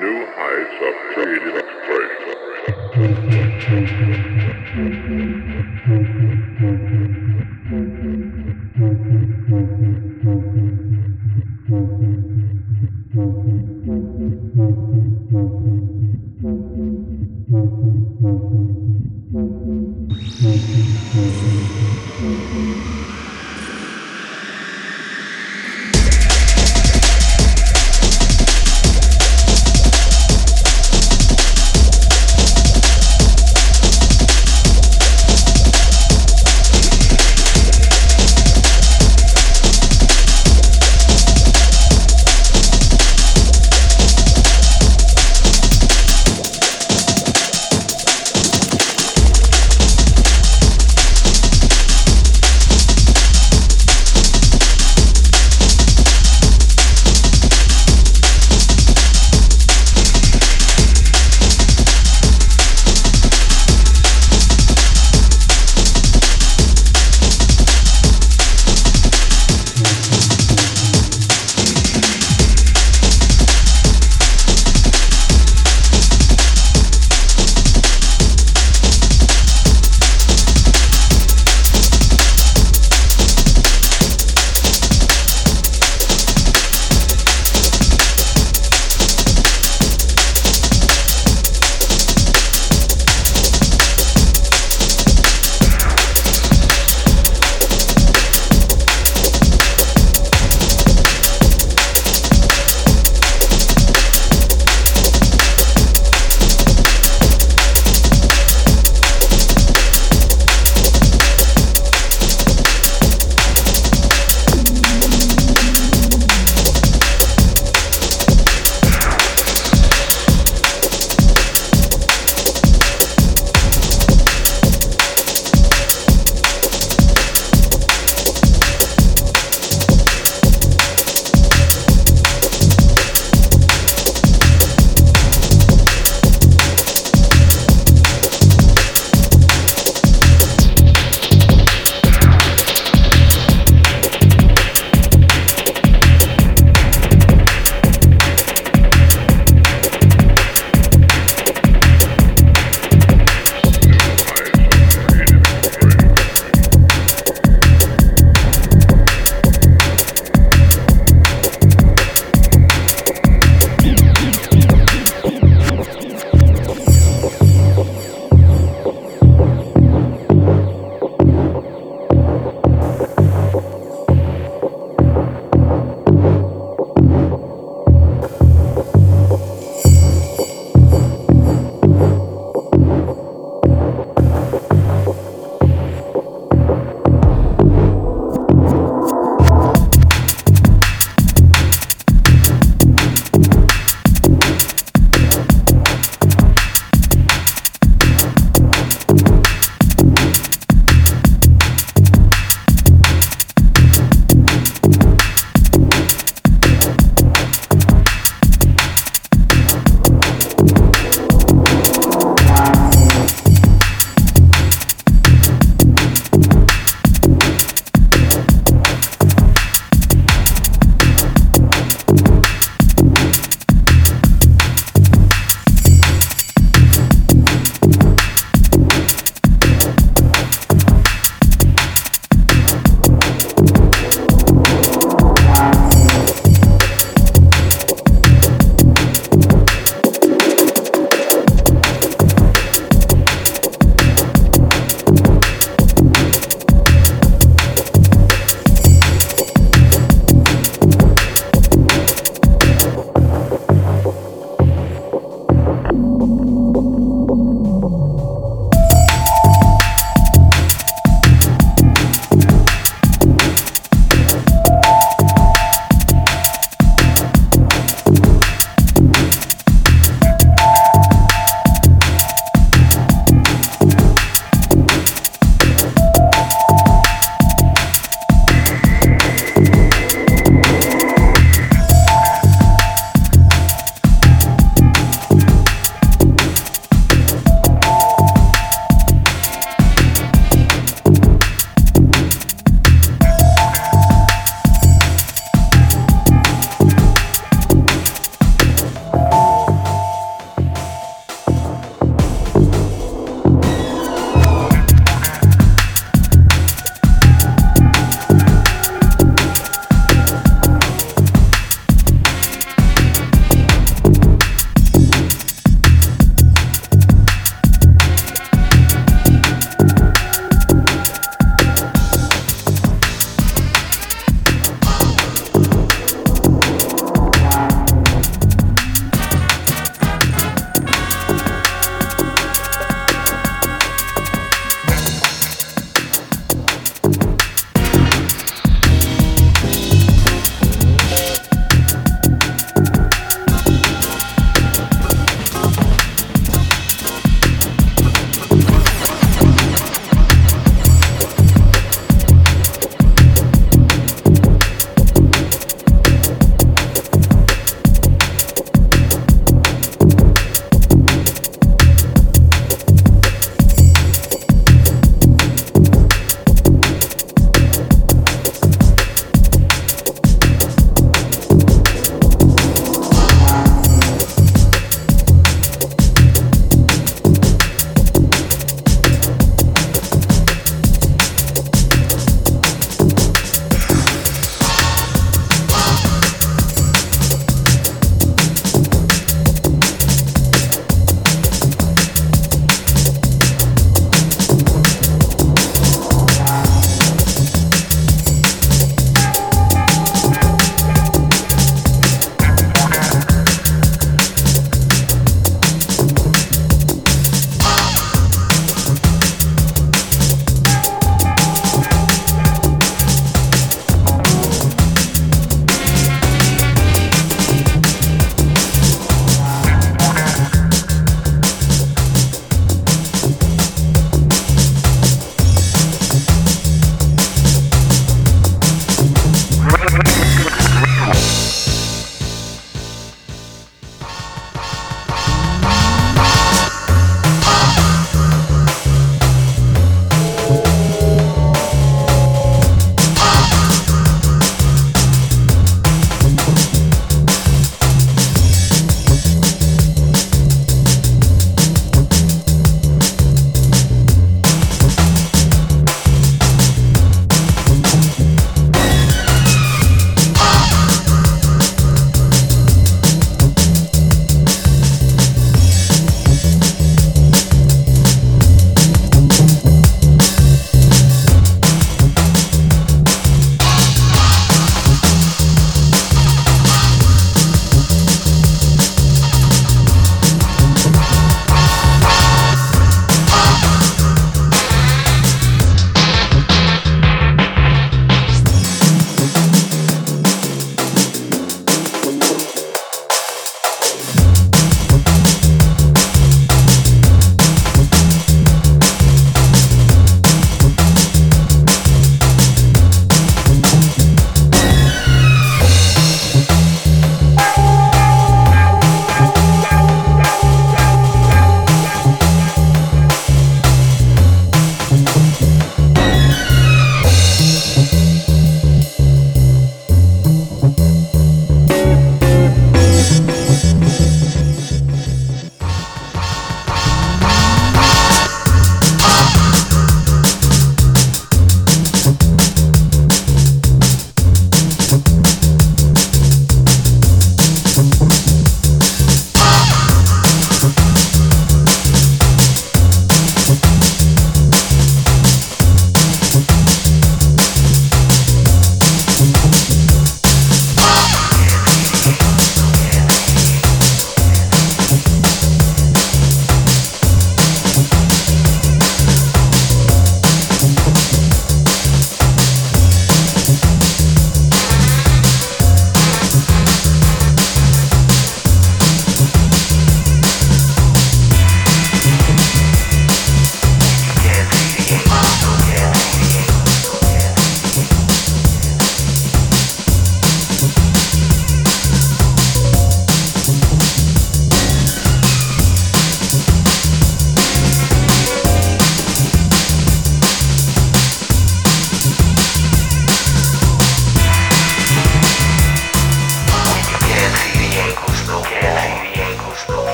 New heights of creative expression.